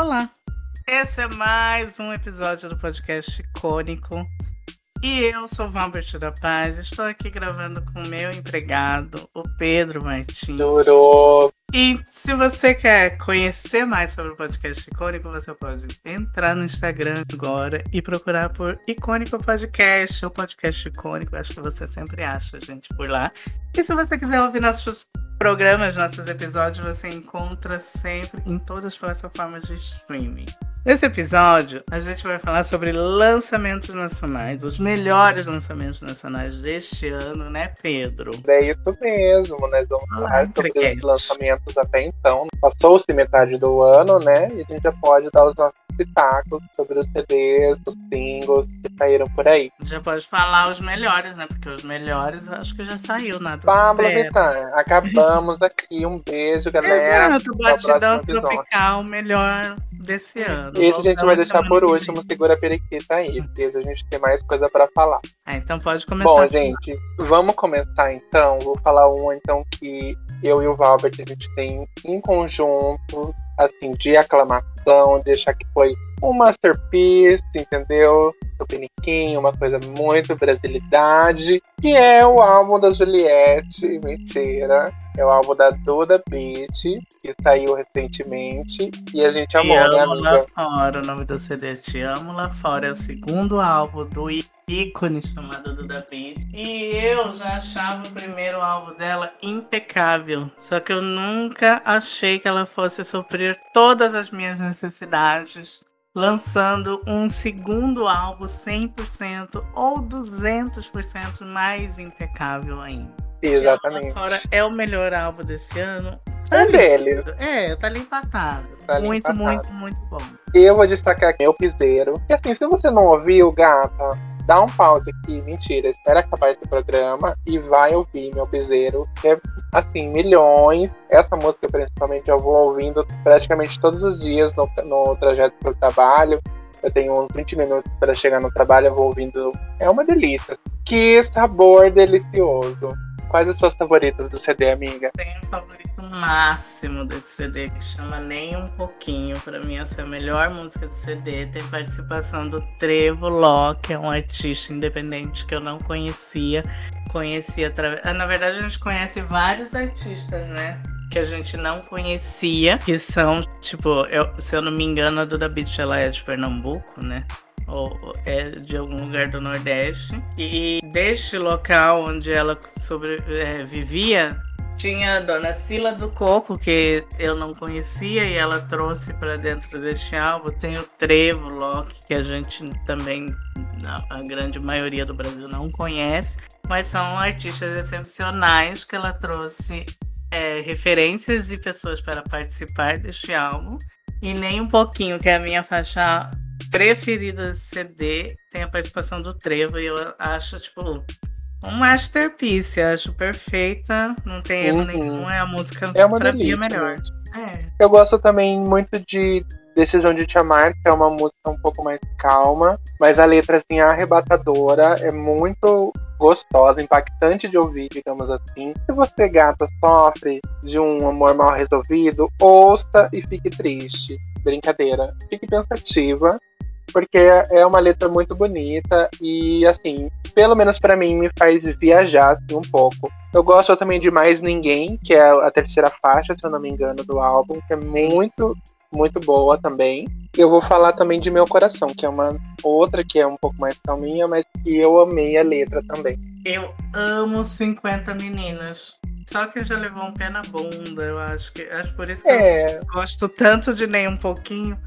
Olá! Esse é mais um episódio do podcast Icônico. E eu sou Valbert da Paz, estou aqui gravando com o meu empregado, o Pedro Martins. Durou. E se você quer conhecer mais sobre o podcast Icônico, você pode entrar no Instagram agora e procurar por Icônico Podcast ou Podcast Icônico. Acho que você sempre acha a gente por lá. E se você quiser ouvir nossos programas, nossos episódios, você encontra sempre em todas as plataformas de streaming. Nesse episódio, a gente vai falar sobre lançamentos nacionais, os melhores lançamentos nacionais deste ano, né, Pedro? É isso mesmo, nós vamos falar sobre os lançamentos até então. Passou-se metade do ano, né? E a gente já pode dar os nossos pitacos sobre os CDs, os singles que saíram por aí. Já pode falar os melhores, né? Porque os melhores acho que já saiu, nada Pablo. Vittar, acabamos aqui. Um beijo, galera. Exato, o Batidão episódio. Tropical, melhor desse ano. Esse a gente vai deixar por último, segura a periquita aí, porque a gente tem mais coisa pra falar. Ah, então pode começar. Bom, gente, vamos começar então. Vou falar um então que eu e o Valbert a gente tem em conjunto, assim, de aclamação, de achar que foi um masterpiece, entendeu? Do Piniquinho, uma coisa muito brasilidade, que é o álbum da Juliette, mentira. É o álbum da Duda Beat, que saiu recentemente, e a gente Te amou, né, amo lá amiga? fora, o nome do CD é Te Amo Lá Fora. É o segundo álbum do ícone chamado Duda Beat. E eu já achava o primeiro álbum dela impecável. Só que eu nunca achei que ela fosse suprir todas as minhas necessidades. Lançando um segundo álbum 100% ou 200% mais impecável ainda. Exatamente. Fora é o melhor álbum desse ano. Um deles. É, tá ali empatado. Tá muito, empatado. muito, muito bom. Eu vou destacar aqui meu piseiro. E assim, se você não ouviu, gata, dá um pause aqui. Mentira, espera acabar esse programa e vai ouvir meu piseiro. Que é, assim, milhões. Essa música, principalmente, eu vou ouvindo praticamente todos os dias no, no trajeto pro trabalho. Eu tenho uns 20 minutos para chegar no trabalho, eu vou ouvindo. É uma delícia. Que sabor delicioso. Quais as suas favoritas do CD, amiga? Tem um favorito máximo desse CD que chama Nem Um Pouquinho. Pra mim, essa é a melhor música do CD. Tem participação do Trevo Ló, que é um artista independente que eu não conhecia. Conheci através. Ah, Na verdade, a gente conhece vários artistas, né? Que a gente não conhecia, que são, tipo, eu- se eu não me engano, a Duda Beach ela é de Pernambuco, né? Ou é de algum lugar do Nordeste. E deste local onde ela sobre, é, vivia, tinha a dona Sila do Coco, que eu não conhecia, e ela trouxe para dentro deste álbum. Tem o Trevo Locke, que a gente também, a grande maioria do Brasil não conhece, mas são artistas excepcionais que ela trouxe é, referências e pessoas para participar deste álbum. E nem um pouquinho, que é a minha faixa preferida do CD, tem a participação do Trevo, e eu acho, tipo, um masterpiece. Acho perfeita, não tem erro Uhum. nenhum, é a música É uma pra mim delícia. a melhor. gente. É. Eu gosto também muito de Decisão de Te Amar, que é uma música um pouco mais calma, mas a letra assim, é arrebatadora, é muito gostosa, impactante de ouvir, digamos assim. Se você, gata, sofre de um amor mal resolvido, ouça e fique triste. Brincadeira. Fique pensativa, porque é uma letra muito bonita e, assim, pelo menos pra mim, me faz viajar assim, um pouco. Eu gosto também de Mais Ninguém, que é a terceira faixa, se eu não me engano, do álbum, que é muito, muito boa também. Eu vou falar também de Meu Coração, que é uma outra que é um pouco mais calminha, mas que eu amei a letra também. Eu amo 50 meninas. Só que já levou um pé na bunda, eu acho que. Acho por isso que É, eu gosto tanto de nem um pouquinho.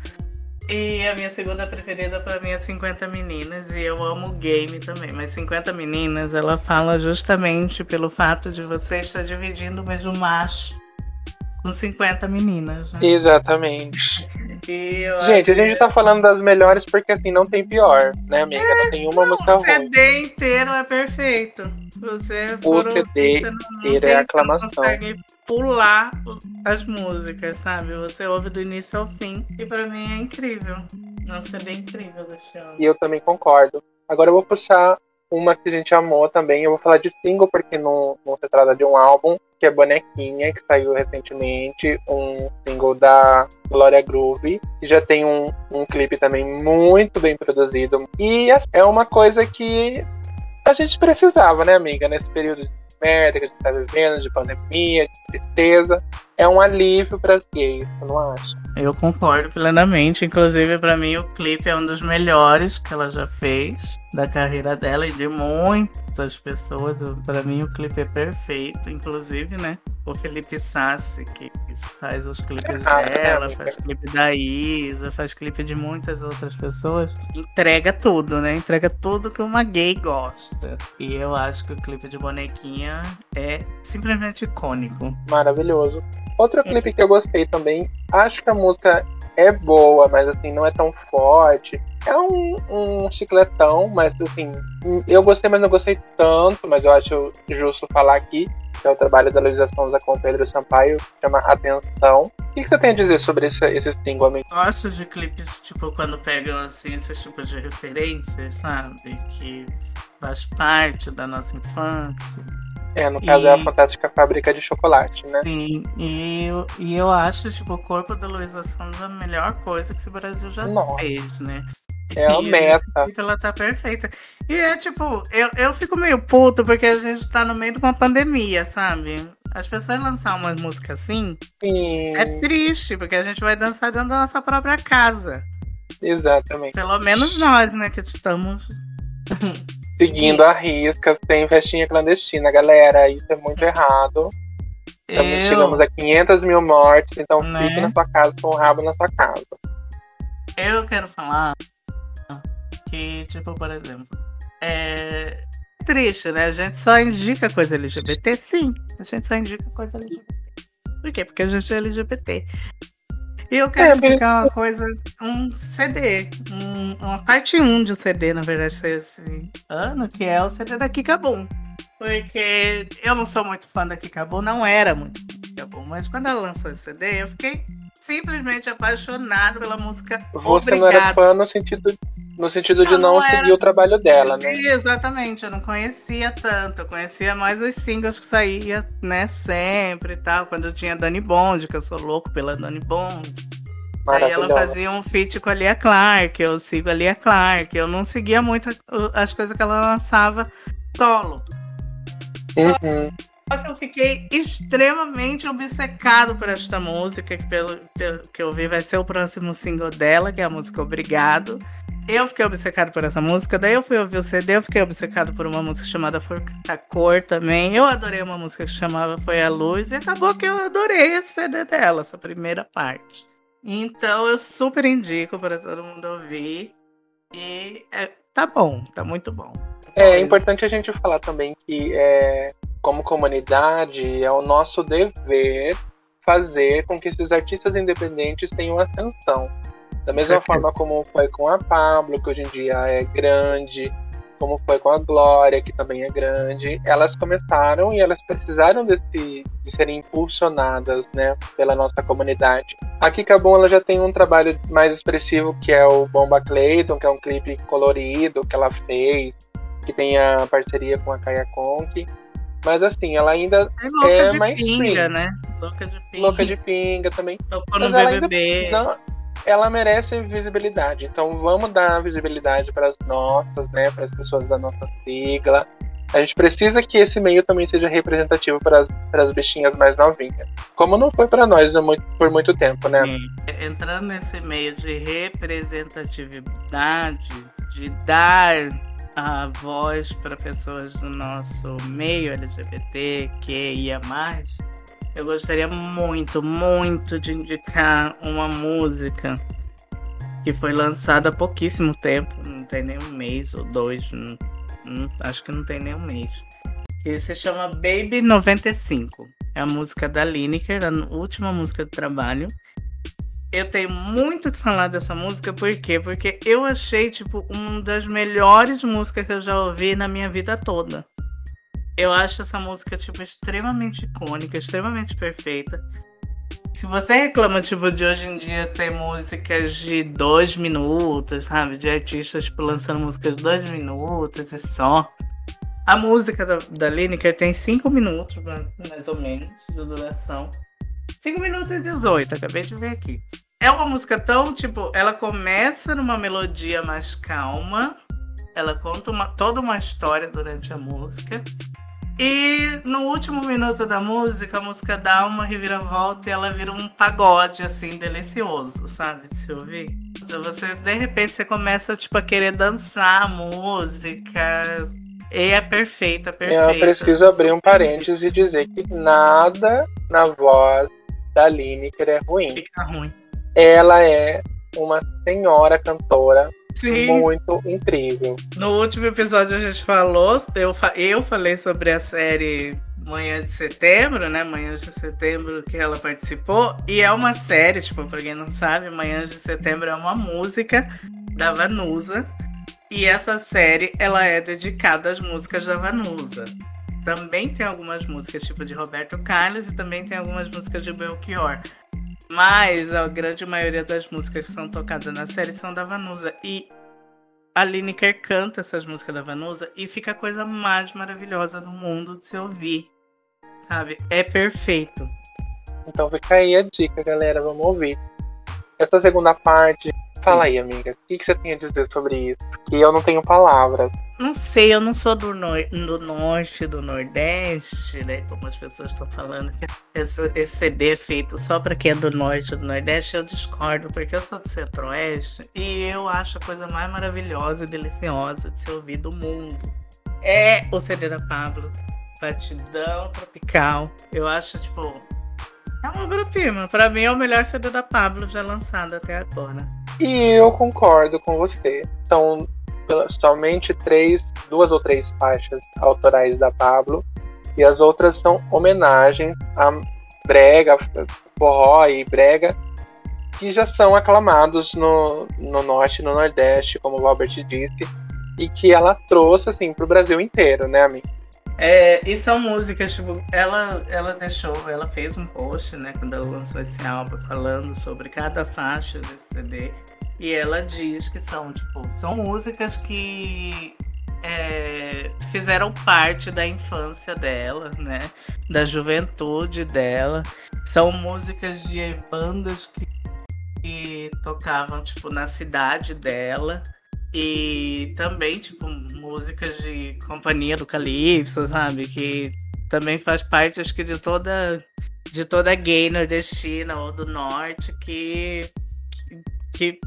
E a minha segunda preferida pra mim é 50 Meninas. E eu amo game também. Mas 50 Meninas, ela fala justamente pelo fato de você estar dividindo o mesmo macho com 50 meninas. Né? exatamente. E Gente, a gente tá falando das melhores porque assim, não tem pior, né, amiga? Não tem uma música O ruim. CD inteiro é perfeito. Você for CD não, não inteiro é tem- você não aclamação. consegue pular o- as músicas, sabe? Você ouve do início ao fim. E pra mim é incrível. É um CD incrível deste ano. E eu também concordo. Agora eu vou puxar uma que a gente amou também. Eu vou falar de single porque não, não se trata de um álbum, que é Bonequinha, que saiu recentemente, um single da Glória Groove, que já tem um, um clipe também muito bem produzido. E é uma coisa que a gente precisava, né, amiga, nesse período de merda que a gente tá vivendo, de pandemia, de tristeza. É um alívio para as gays, você não acha? Eu concordo plenamente. Inclusive, para mim, o clipe é um dos melhores que ela já fez da carreira dela e de muitas pessoas. Para mim, o clipe é perfeito. Inclusive, né? O Felipe Sassi, que faz os clipes ah, dela, é, faz clipe da Isa, faz clipe de muitas outras pessoas. Entrega tudo, né? Entrega tudo que uma gay gosta. E eu acho que o clipe de Bonequinha é simplesmente icônico. Maravilhoso. Outro clipe que eu gostei também, acho que a música é boa, mas assim, não é tão forte. É um, um chicletão, mas assim, eu gostei, mas não gostei tanto, mas eu acho justo falar aqui, que é o trabalho da Luísa Sonza com o Pedro Sampaio, chama Atenção. O que, você tem a dizer sobre esse, esse single, amigo? Gosto de clipes, tipo, quando pegam, assim, esses tipos de referências, sabe? Que faz parte da nossa infância. É, no caso e... é a fantástica fábrica de chocolate, né? Sim, e eu, e eu acho, tipo, o corpo da Luísa Sonza a melhor coisa que esse Brasil já Nossa. fez, né? É a meta. Ela tá perfeita. E é tipo, eu, eu fico meio puto porque a gente tá no meio de uma pandemia, sabe? As pessoas lançar uma música assim Sim. é triste, porque a gente vai dançar dentro da nossa própria casa. Exatamente. Pelo menos nós, né, que estamos Seguindo a risca, sem festinha clandestina, galera. Isso é muito errado. Estamos, eu... Chegamos a 500 mil mortes, então né? fique na sua casa com o rabo na sua casa. Eu quero falar que, tipo, por exemplo, é triste, né? A gente só indica coisa LGBT, sim. A gente só indica coisa LGBT. Por quê? Porque a gente é LGBT. E eu quero é, indicar uma coisa, um CD, um, uma parte 1 de um CD, na verdade, esse ano, que é o CD da Kikabum. Porque eu não sou muito fã da Kikabum, não era muito fã da Kikabum, mas quando ela lançou esse CD, eu fiquei simplesmente apaixonado pela música Você Obrigado. não era fã no sentido no sentido de não, não seguir era... o trabalho dela, né? Exatamente, eu não conhecia tanto, eu conhecia mais os singles que saía, né, sempre e tal, quando eu tinha Dani Bond, que eu sou louco pela Dani Bond. Aí ela fazia um feat com a Lia Clark, eu sigo a Lia Clark, eu não seguia muito as coisas que ela lançava solo. Uhum. Só que eu fiquei extremamente obcecado por esta música, que pelo, pelo que eu vi vai ser o próximo single dela, que é a música Obrigado. Eu fiquei obcecado por essa música, daí eu fui ouvir o CD, eu fiquei obcecado por uma música chamada Forca Cor também. Eu adorei uma música que chamava Foi a Luz e acabou que eu adorei esse CD dela, essa primeira parte. Então eu super indico para todo mundo ouvir. E é, tá bom, tá muito bom. É, importante a gente falar também que, é, como comunidade, é o nosso dever fazer com que esses artistas independentes tenham atenção. Da mesma certo. forma como foi com a Pablo, que hoje em dia é grande, como foi com a Glória, que também é grande, elas começaram e elas precisaram desse, de serem impulsionadas né, pela nossa comunidade. A Kika Boom ela já tem um trabalho mais expressivo que é o Bomba Clayton, que é um clipe colorido que ela fez, que tem a parceria com a Kaya Conk. Mas assim, ela ainda é, louca é de mais pinga, né? Louca de pinga. Louca de pinga também. Tocou no BBB. Ainda, não, ela merece visibilidade. Então vamos dar visibilidade para as nossas, né, para as pessoas da nossa sigla. A gente precisa que esse meio também seja representativo para as bichinhas mais novinhas. Como não foi para nós por muito tempo, né? Sim. Entrando nesse meio de representatividade, de dar a voz para pessoas do nosso meio LGBT, que ia mais, eu gostaria muito, muito de indicar uma música que foi lançada há pouquíssimo tempo, não tem nem um mês ou dois, não, não, acho que não tem nem um mês. Que se chama Baby 95. É a música da Lineker, a última música do trabalho. Eu tenho muito que falar dessa música, por quê? Porque eu achei, tipo, uma das melhores músicas que eu já ouvi na minha vida toda. Eu acho essa música, tipo, extremamente icônica, extremamente perfeita. Se você reclama, tipo, de hoje em dia ter músicas de dois minutos, sabe? De artistas, tipo, lançando músicas de dois minutos e só. A música da, da Lineker tem 5 minutos, mais ou menos, de duração. 5 minutos e 18, acabei de ver aqui. É uma música tão, tipo, ela começa numa melodia mais calma, ela conta uma, toda uma história durante a música. E no último minuto da música, a música dá uma reviravolta e ela vira um pagode, assim, delicioso, sabe? De se ouvir. Você, de repente, você começa, tipo, a querer dançar a música. E é perfeita, perfeita. Eu preciso abrir um parênteses e dizer que nada na voz da Lineker é ruim. Fica ruim. Ela é uma senhora cantora Sim. muito incrível. No último episódio a gente falou, eu, eu falei sobre a série Manhã de Setembro, né? Manhãs de Setembro que ela participou. E é uma série, tipo, pra quem não sabe, Manhãs de Setembro é uma música da Vanusa. E essa série, ela é dedicada às músicas da Vanusa. Também tem algumas músicas, tipo de Roberto Carlos, e também tem algumas músicas de Belchior. Mas a grande maioria das músicas que são tocadas na série são da Vanusa. E a Lineker canta essas músicas da Vanusa e fica a coisa mais maravilhosa do mundo de se ouvir. Sabe? É perfeito. Então fica aí a dica, galera. Vamos ouvir. Essa segunda parte Fala aí, amiga. O que, que você tem a dizer sobre isso? Que eu não tenho palavras. Não sei, eu não sou do, no do norte, do nordeste, né? Como as pessoas estão falando esse, esse CD é feito só para quem é do norte do nordeste, eu discordo, porque eu sou do centro-oeste e eu acho a coisa mais maravilhosa e deliciosa de se ouvir do mundo. É o CD da Pablo. Batidão tropical. Eu acho, tipo, é uma obra-prima. Pra mim é o melhor CD da Pablo já lançado até agora. E eu concordo com você. São somente três, duas ou três faixas autorais da Pablo. E as outras são homenagens a brega, forró e brega, que já são aclamados no, no norte e no nordeste, como o Robert disse, e que ela trouxe assim para o Brasil inteiro, né, amigo? É, e são músicas, tipo, ela, ela deixou, ela fez um post, né, quando ela lançou esse álbum, falando sobre cada faixa desse CD. E ela diz que são, tipo, são músicas que é, fizeram parte da infância dela, né? Da juventude dela. São músicas de bandas que, que tocavam, tipo, na cidade dela. E também, tipo, músicas de Companhia do Calypso, sabe? Que também faz parte, acho que, de toda de toda gay nordestina ou do norte que, que, que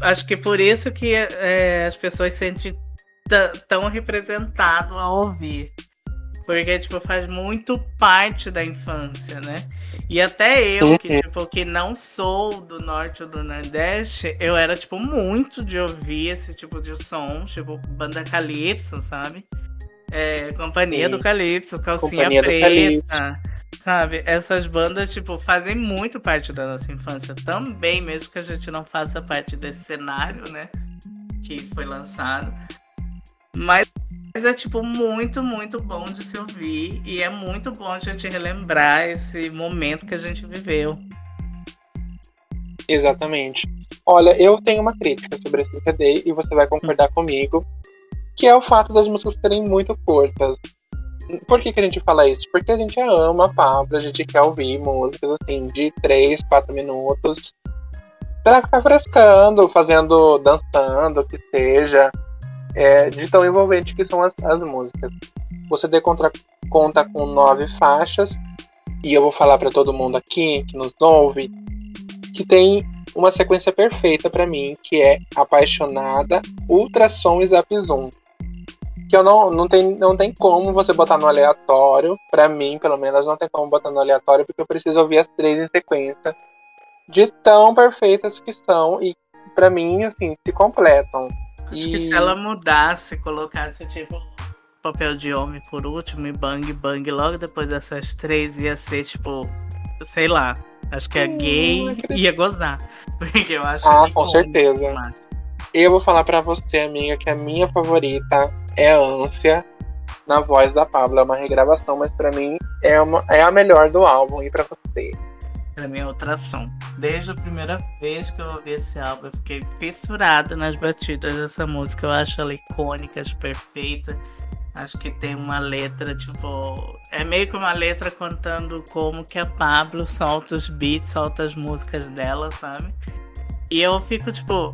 acho que por isso que é, as pessoas se sentem tão representado ao ouvir. Porque, tipo, faz muito parte da infância, né? E até eu, que, tipo, que não sou do norte ou do nordeste, eu era, tipo, muito de ouvir esse tipo de som, tipo, banda Calypso, sabe? É, Companhia Sim. do Calypso, Calcinha Companhia Preta, sabe? Essas bandas, tipo, fazem muito parte da nossa infância também, mesmo que a gente não faça parte desse cenário, né? Que foi lançado. Mas mas é, tipo, muito, muito bom de se ouvir. E é muito bom a gente relembrar esse momento que a gente viveu. Exatamente. Olha, eu tenho uma crítica sobre esse CD e você vai concordar hum. comigo, que é o fato das músicas serem muito curtas. Por que, que a gente fala isso? Porque a gente ama a Pablo, a gente quer ouvir músicas assim de 3, 4 minutos pra ficar frescando, fazendo, dançando, o que seja é, de tão envolvente que são as, as músicas. O CD contra, conta com nove faixas, e eu vou falar para todo mundo aqui que nos ouve que tem uma sequência perfeita para mim, que é Apaixonada, Ultrassom e Zap Zoom. Que eu não, não, tem, não tem como você botar no aleatório, para mim, pelo menos, não tem como botar no aleatório, porque eu preciso ouvir as três em sequência, de tão perfeitas que são, e para mim, assim, se completam. Acho e... que se ela mudasse, colocasse tipo papel de homem por último e bang bang logo depois dessas três ia ser tipo, sei lá, acho que a hum, gay ia gozar. Porque eu acho Ah, com certeza. Demais. Eu vou falar para você, amiga, que a minha favorita é Ânsia na voz da Pablo. É uma regravação, mas para mim é, uma, é a melhor do álbum. E para você? Pra mim é outra som. Desde a primeira vez que eu ouvi esse álbum, eu fiquei fissurada nas batidas dessa música. Eu acho ela icônica, acho perfeita. Acho que tem uma letra, tipo. É meio que uma letra contando como que a Pablo solta os beats, solta as músicas dela, sabe? E eu fico, tipo.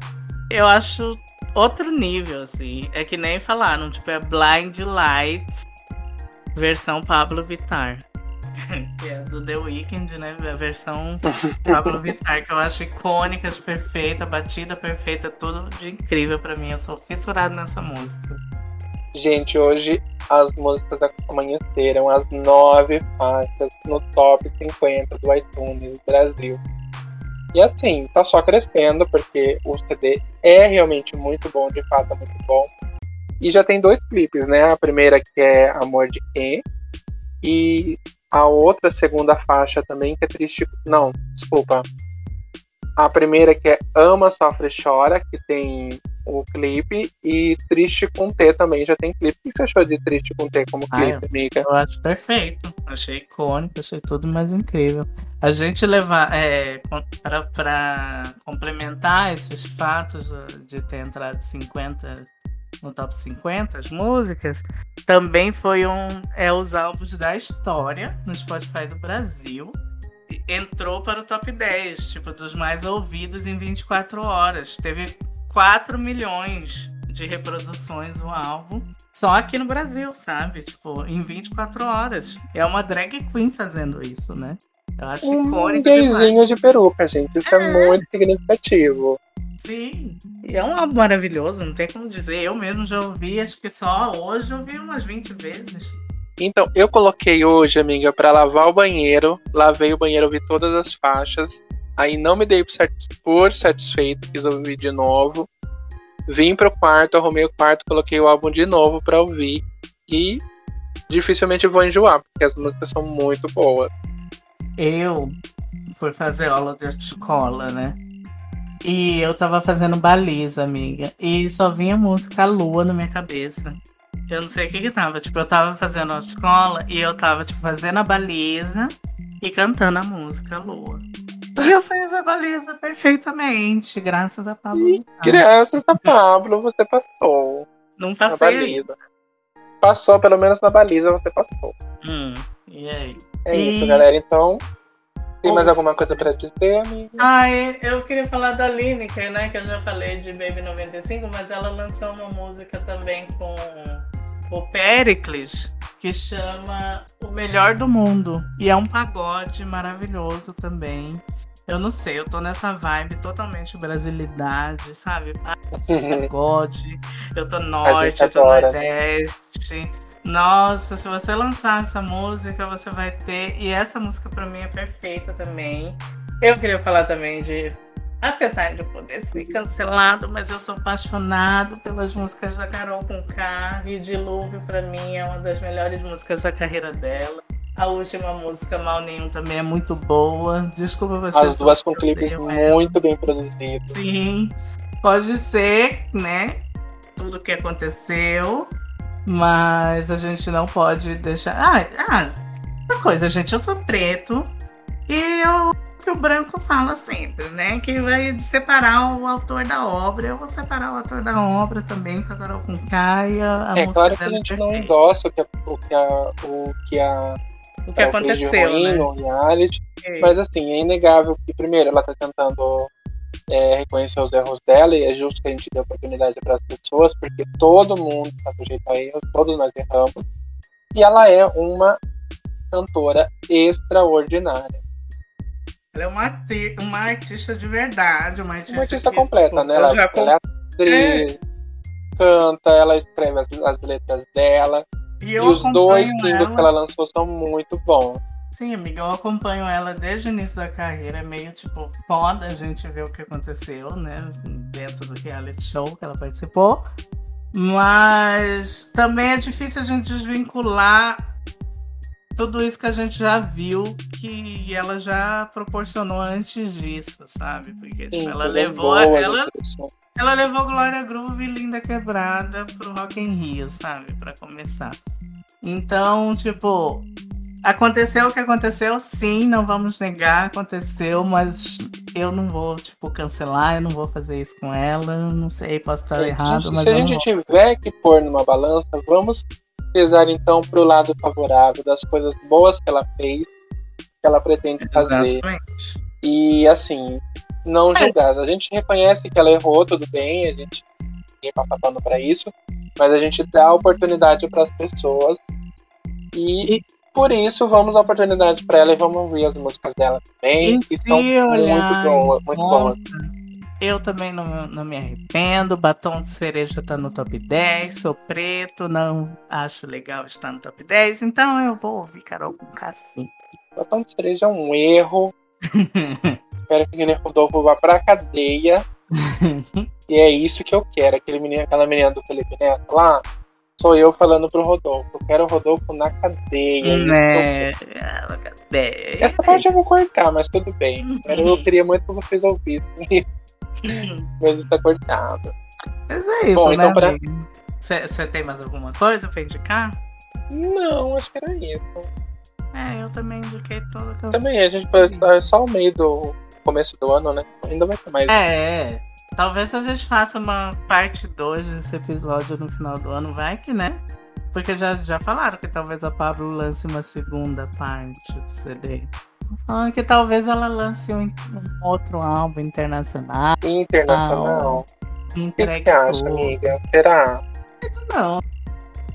Eu acho outro nível, assim. É que nem falaram, tipo, é Blind Lights versão Pablo Vittar. Que é do The Weeknd, né? A versão Pablo Vittar, que eu acho icônica, de perfeita, batida perfeita, tudo de incrível para mim. Eu sou fissurado nessa música. Gente, hoje as músicas amanheceram as nove faixas no top 50 do iTunes Brasil. E assim, tá só crescendo, porque o CD é realmente muito bom, de fato é muito bom. E já tem dois clipes, né? A primeira que é Amor de Quem, e a outra segunda faixa também, que é Triste. Não, desculpa. A primeira que é Ama, Sofre Chora, que tem o clipe, e Triste com T também já tem clipe. O que você achou de Triste com T como clipe, ah, amiga? Eu acho perfeito. Achei icônico, achei tudo mais incrível. A gente levar é, para complementar esses fatos de ter entrado 50 no top 50 as músicas, também foi um é os álbuns da história no Spotify do Brasil entrou para o top 10, tipo, dos mais ouvidos em 24 horas. Teve 4 milhões de reproduções o álbum, só aqui no Brasil, sabe? Tipo, em 24 horas. É uma drag queen fazendo isso, né? Eu acho um icônico demais. de peruca, gente. Isso é, é muito significativo. Sim, e é um álbum maravilhoso, não tem como dizer. Eu mesmo já ouvi, acho que só hoje eu ouvi umas 20 vezes. Então, eu coloquei hoje, amiga, para lavar o banheiro. Lavei o banheiro, ouvi todas as faixas. Aí não me dei por satisfeito, quis ouvir de novo. Vim pro quarto, arrumei o quarto, coloquei o álbum de novo para ouvir. E dificilmente vou enjoar, porque as músicas são muito boas. Eu fui fazer aula de escola, né? E eu tava fazendo baliza, amiga. E só vinha música Lua na minha cabeça. Eu não sei o que que tava. Tipo, eu tava fazendo a escola e eu tava, tipo, fazendo a baliza e cantando a música Lua. E eu fiz a baliza perfeitamente, graças a Pablo. graças a Pablo, você passou. Não passei. Passou, pelo menos na baliza você passou. Hum, e aí? É e... isso, galera. Então, tem mais alguma coisa pra dizer, amiga? Ah, eu queria falar da Lineker, né? Que eu já falei de Baby 95, mas ela lançou uma música também com o Pericles, que chama O Melhor do Mundo. E é um pagode maravilhoso também. Eu não sei, eu tô nessa vibe totalmente brasilidade, sabe? Pagode, eu tô norte, eu tô nordeste. Nossa, se você lançar essa música, você vai ter. E essa música para mim é perfeita também. Eu queria falar também de. Apesar de poder ser cancelado, mas eu sou apaixonado pelas músicas da Carol com K. E Dilúvio, para mim, é uma das melhores músicas da carreira dela. A última música, Mal Nenhum, também é muito boa. Desculpa você. As duas com clipes muito bem produzidos. Sim, pode ser, né? Tudo que aconteceu. Mas a gente não pode deixar. Ah, ah, uma coisa, gente, eu sou preto e eu que o branco fala sempre, né? Que vai separar o autor da obra. Eu vou separar o autor da obra também com a Carol com Caia. A é claro que a gente não endossa o que a, o que a, o que a o que aconteceu, ruim, né? reality, é. mas assim, é inegável que primeiro ela tá tentando é, reconhecer os erros dela e é justo que a gente dê oportunidade para as pessoas, porque todo mundo está sujeito a erros, todos nós erramos. E ela é uma cantora extraordinária. Ela é uma, uma artista de verdade, uma artista, uma artista que, completa, tipo, né? Ela, já ela é atriz, é. canta, ela escreve as, as letras dela. E, e os dois singles que ela lançou são muito bons. Sim, amiga, eu acompanho ela desde o início da carreira. É meio, tipo, foda a gente ver o que aconteceu, né? Dentro do reality show que ela participou. Mas também é difícil a gente desvincular tudo isso que a gente já viu que ela já proporcionou antes disso, sabe? Porque tipo, ela levou ela, ela levou Glória Groove e Linda Quebrada pro Rock in Rio, sabe? Para começar. Então, tipo, Aconteceu o que aconteceu, sim, não vamos negar, aconteceu, mas eu não vou, tipo, cancelar, eu não vou fazer isso com ela, não sei, posso estar errado, mas. Se a gente tiver que pôr numa balança, vamos pesar então para o lado favorável das coisas boas que ela fez, que ela pretende fazer. Exatamente. E assim, não julgar. A gente reconhece que ela errou, tudo bem, a gente ninguém passa pano para isso, mas a gente dá oportunidade para as pessoas e, e, por isso vamos dar oportunidade para ela e vamos ouvir as músicas dela também, que são muito boas, muito boas. Eu também não, não me arrependo. Batom de cereja tá no top 10. Sou preto, não acho legal estar no top 10. Então eu vou ouvir Carol com Cassim. Batom de cereja é um erro. Espero que o Guilherme Rodolfo vá pra cadeia. e é isso que eu quero. Aquele menino, aquela menina do Felipe Neto lá, sou eu falando pro Rodolfo. Eu quero o Rodolfo na cadeia. Né? Na cadeia. Essa parte eu vou cortar, mas tudo bem. Eu queria muito que vocês ouvissem. mas está cortado. Mas é isso, Bom, então né? Você pra... tem mais alguma coisa pra indicar? Não, acho que era isso. É, eu também indiquei tudo que eu... Também, a gente foi só o meio do começo do ano, né? Ainda vai ter mais. É, é. Talvez a gente faça uma parte 2 desse episódio no final do ano, vai que, né? Porque já, já falaram que talvez a Pablo lance uma segunda parte do CD. Falando que talvez ela lance um, um outro álbum internacional. Internacional? O que você acha, amiga? Será? Não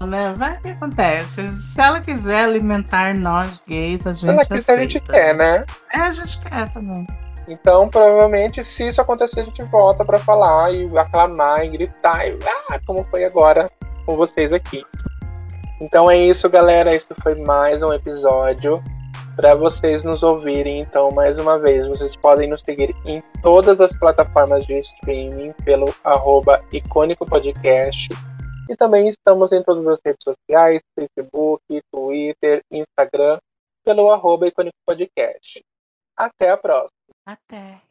né? Vai que acontece. Se ela quiser alimentar nós gays, a gente Se ela quiser, aceita. a gente quer, né? É, a gente quer também. Então, provavelmente, se isso acontecer, a gente volta para falar e aclamar e gritar, e, ah, como foi agora com vocês aqui. Então é isso, galera. Esse foi mais um episódio para vocês nos ouvirem. Então, mais uma vez, vocês podem nos seguir em todas as plataformas de streaming pelo arroba icônico podcast. E também estamos em todas as redes sociais, Facebook, Twitter, Instagram, pelo arroba icônico podcast. Até a próxima. Até.